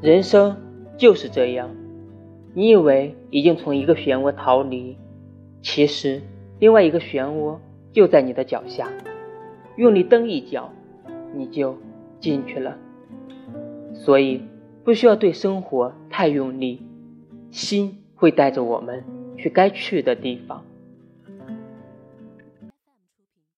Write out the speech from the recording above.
人生就是这样你以为已经从一个漩涡逃离其实另外一个漩涡就在你的脚下用力蹬一脚你就进去了。所以不需要对生活太用力心会带着我们去该去的地方。